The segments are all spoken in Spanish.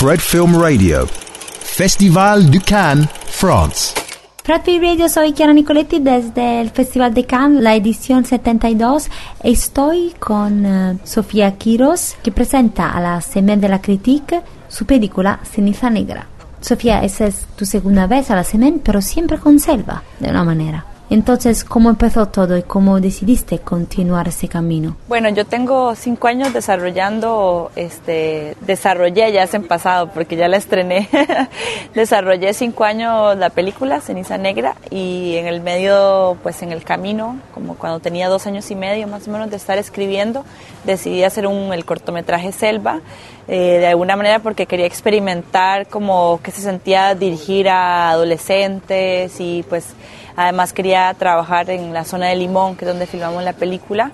Fred Film Radio, Festival de Cannes, France. Fred Film Radio, soy Chiara Nicoletti desde el Festival de Cannes, la edición 72. Estoy con uh, Sofía Quiros, que presenta a la Semaine de la Critique su película Ceniza Negra. Sofía, esa es tu segunda vez a la Semaine, pero siempre con Selva, de una manera. Entonces, ¿cómo empezó todo y cómo decidiste continuar ese camino? Bueno, yo tengo cinco años desarrollando, este, desarrollé ya es en pasado porque ya la estrené, desarrollé cinco años la película Ceniza Negra y en el medio, pues en el camino, como cuando tenía dos años y medio más o menos de estar escribiendo, decidí hacer un, el cortometraje Selva, eh, de alguna manera porque quería experimentar como que se sentía dirigir a adolescentes y pues Además quería trabajar en la zona de Limón, que es donde filmamos la película.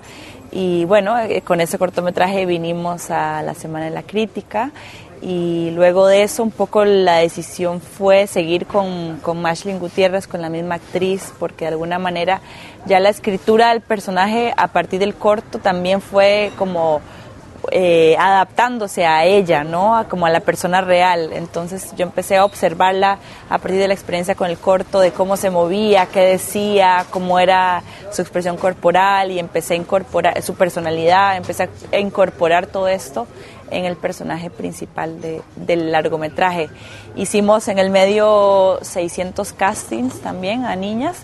Y bueno, eh, con ese cortometraje vinimos a la Semana de la Crítica y luego de eso un poco la decisión fue seguir con, con Mashlin Gutiérrez, con la misma actriz, porque de alguna manera ya la escritura del personaje a partir del corto también fue como eh, adaptándose a ella, ¿no? como a la persona real. Entonces yo empecé a observarla a partir de la experiencia con el corto, de cómo se movía, qué decía, cómo era su expresión corporal y empecé a incorporar su personalidad, empecé a incorporar todo esto en el personaje principal del largometraje. Hicimos en el medio 600 castings también a niñas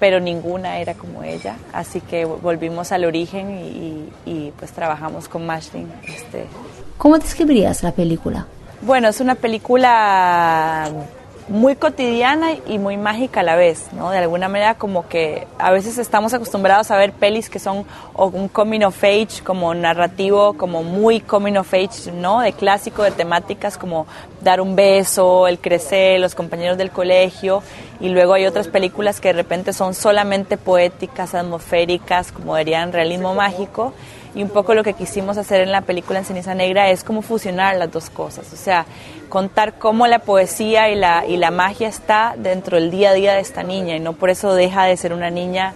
pero ninguna era como ella, así que volvimos al origen y, pues trabajamos con Mashlin. Este. ¿Cómo describirías la película? Bueno, es una película muy cotidiana y muy mágica a la vez, ¿no? De alguna manera como que a veces estamos acostumbrados a ver pelis que son o un coming of age, como narrativo, como muy coming of age, ¿no? De clásico, de temáticas como dar un beso, el crecer, los compañeros del colegio, y luego hay otras películas que de repente son solamente poéticas, atmosféricas, como dirían realismo mágico, y un poco lo que quisimos hacer en la película en Ceniza Negra es como fusionar las dos cosas, o sea, contar cómo la poesía y la, y la magia está dentro del día a día de esta niña y no por eso deja de ser una niña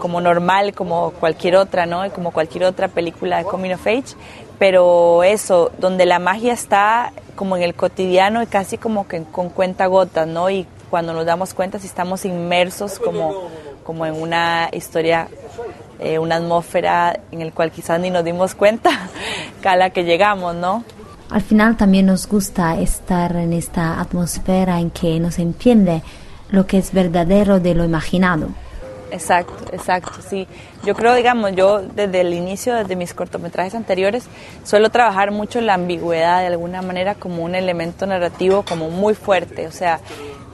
como normal, como cualquier otra, ¿no? Como cualquier otra película de Coming of Age, pero eso, donde la magia está como en el cotidiano y casi como que con cuenta gotas, ¿no? Y cuando nos damos cuenta si estamos inmersos como, como en una historia eh, una atmósfera en el cual quizás ni nos dimos cuenta a la que llegamos, ¿no? Al final también nos gusta estar en esta atmósfera en que nos entiende lo que es verdadero de lo imaginado. Exacto, exacto, sí. Yo creo, digamos, yo desde el inicio, desde mis cortometrajes anteriores, suelo trabajar mucho la ambigüedad de alguna manera como un elemento narrativo como muy fuerte. O sea,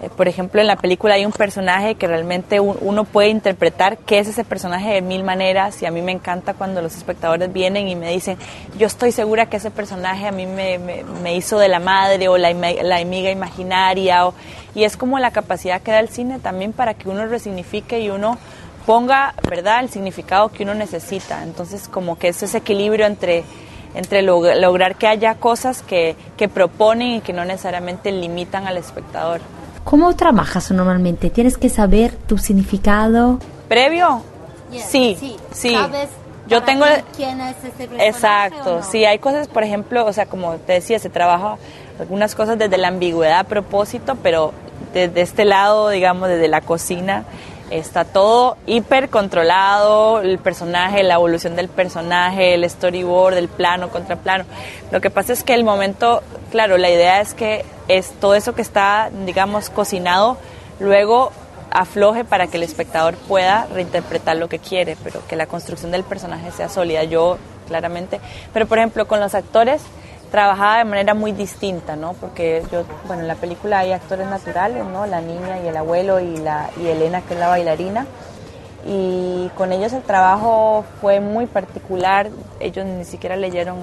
eh, por ejemplo, en la película hay un personaje que realmente uno puede interpretar qué es ese personaje de mil maneras y a mí me encanta cuando los espectadores vienen y me dicen, yo estoy segura que ese personaje a mí me, me, hizo de la madre o la, la amiga imaginaria o, y es como la capacidad que da el cine también para que uno resignifique y uno ponga, ¿verdad?, el significado que uno necesita. Entonces, como que es ese equilibrio entre entre lograr que haya cosas que, que proponen y que no necesariamente limitan al espectador. ¿Cómo trabajas normalmente? ¿Tienes que saber tu significado? ¿Previo? sí, sí. ¿Sabes Yo tengo... ¿Quién es ese personaje Exacto, sí, hay cosas, por ejemplo, o sea, como te decía, se trabaja algunas cosas desde la ambigüedad a propósito, pero desde este lado, digamos, desde la cocina, está todo hiper controlado, el personaje, la evolución del personaje, el storyboard, el plano contra plano. Lo que pasa es que el momento, claro, la idea es que es todo eso que está, digamos, cocinado, luego afloje para que el espectador pueda reinterpretar lo que quiere, pero que la construcción del personaje sea sólida. Yo, claramente, pero por ejemplo, con los actores trabajaba de manera muy distinta, ¿no? Porque yo, bueno, en la película hay actores naturales, ¿no? La niña y el abuelo y, la, y Elena, que es la bailarina. Y con ellos el trabajo fue muy particular. Ellos ni siquiera leyeron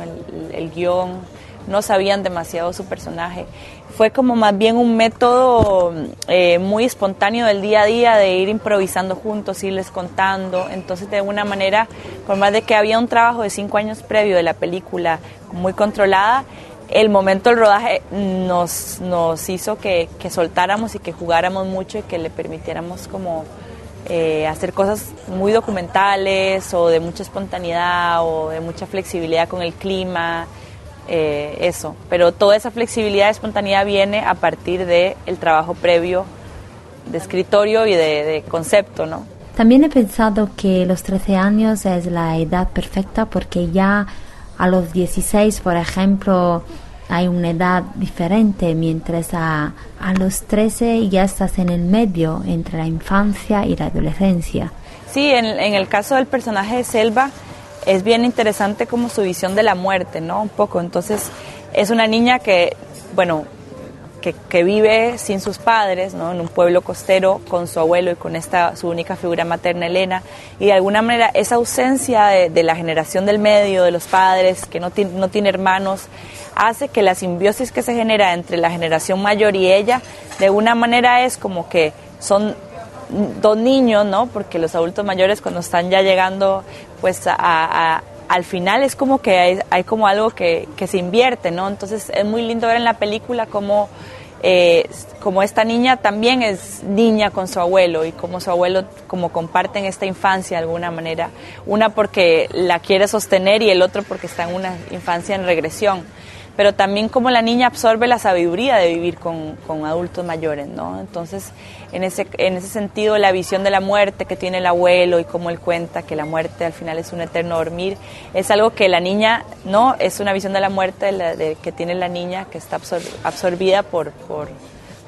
el, guion, no sabían demasiado su personaje. Fue como más bien un método eh, muy espontáneo del día a día de ir improvisando juntos, irles contando. Entonces, de alguna manera, por más de que había un trabajo de cinco años previo de la película muy controlada, el momento del rodaje nos, nos hizo que, que soltáramos y que jugáramos mucho y que le permitiéramos como eh, hacer cosas muy documentales o de mucha espontaneidad o de mucha flexibilidad con el clima eh, eso. Pero toda esa flexibilidad y espontaneidad viene a partir del el trabajo previo de escritorio y de, de concepto, ¿no? También he pensado que los 13 años es la edad perfecta porque ya a los 16, por ejemplo, hay una edad diferente, mientras a, a los 13 ya estás en el medio entre la infancia y la adolescencia. Sí, en, en, el caso del personaje de Selva es bien interesante como su visión de la muerte, ¿no? Un poco. Entonces, es una niña que, bueno, que, vive sin sus padres, ¿no? En un pueblo costero con su abuelo y con esta su única figura materna, Elena. Y de alguna manera esa ausencia de, la generación del medio, de los padres, que no, no tiene hermanos, hace que la simbiosis que se genera entre la generación mayor y ella, de alguna manera es como que son dos niños, ¿no? Porque los adultos mayores cuando están ya llegando, pues a, al final es como que hay, hay como algo que, se invierte, ¿no? Entonces es muy lindo ver en la película cómo, eh, como esta niña también es niña con su abuelo y como su abuelo como comparten esta infancia de alguna manera, una porque la quiere sostener y el otro porque está en una infancia en regresión pero también como la niña absorbe la sabiduría de vivir con, con, adultos mayores, ¿no? Entonces, en ese, en ese sentido, la visión de la muerte que tiene el abuelo y cómo él cuenta que la muerte al final es un eterno dormir, es algo que la niña, ¿no? Es una visión de la muerte de la, de, que tiene la niña que está absor absorbida por, por,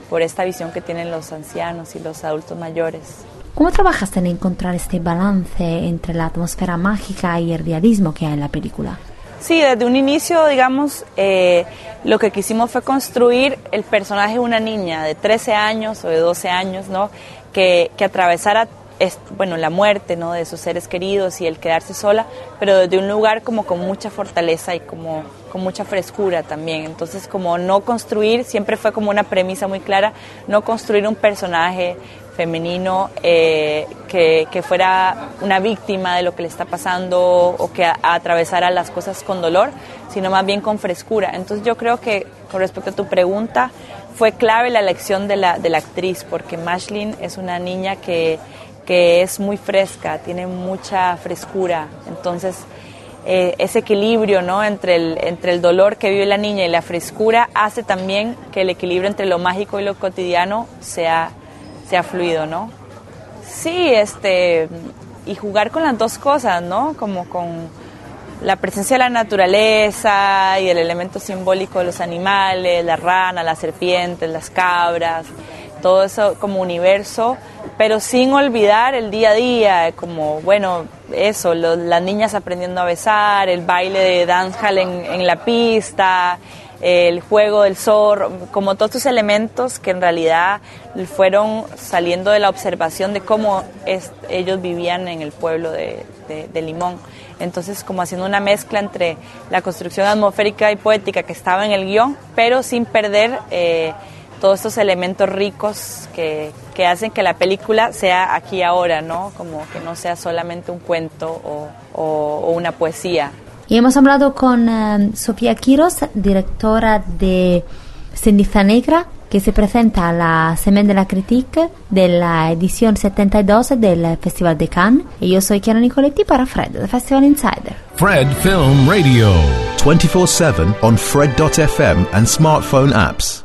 por esta visión que tienen los ancianos y los adultos mayores. ¿Cómo trabajaste en encontrar este balance entre la atmósfera mágica y el realismo que hay en la película? Sí, desde un inicio, digamos, eh, lo que quisimos fue construir el personaje de una niña de 13 años o de 12 años, ¿no? Que, que atravesara es, bueno, la muerte ¿no? de sus seres queridos y el quedarse sola, pero desde un lugar como con mucha fortaleza y como con mucha frescura también. Entonces, como no construir, siempre fue como una premisa muy clara, no construir un personaje femenino eh, que, que, fuera una víctima de lo que le está pasando o que atravesara las cosas con dolor, sino más bien con frescura. Entonces yo creo que con respecto a tu pregunta, fue clave la elección de la, de la actriz, porque Mashlin es una niña que, que es muy fresca, tiene mucha frescura, entonces eh, ese equilibrio ¿no? entre, el, entre el dolor que vive la niña y la frescura hace también que el equilibrio entre lo mágico y lo cotidiano sea sea fluido, ¿no? Sí, este, y jugar con las dos cosas, ¿no? Como con la presencia de la naturaleza y el elemento simbólico de los animales, la rana, las serpientes, las cabras, todo eso como universo, pero sin olvidar el día a día, como, bueno, eso, lo, las niñas aprendiendo a besar, el baile de dancehall en, en la pista, el juego del zorro, como todos estos elementos que en realidad fueron saliendo de la observación de cómo es, ellos vivían en el pueblo de, de, de, Limón. Entonces, como haciendo una mezcla entre la construcción atmosférica y poética que estaba en el guion, pero sin perder eh, todos estos elementos ricos que, que, hacen que la película sea aquí ahora, ¿no? Como que no sea solamente un cuento o, o, o una poesía. Y hemos hablado con uh, Sofía Quiros, directora de Ceniza Negra, que se presenta a la Semaine de la Critique de la edición 72 del Festival de Cannes. Y yo soy Chiara Nicoletti para Fred, de Festival Insider. Fred Film Radio. 24-7 on Fred.fm and smartphone apps.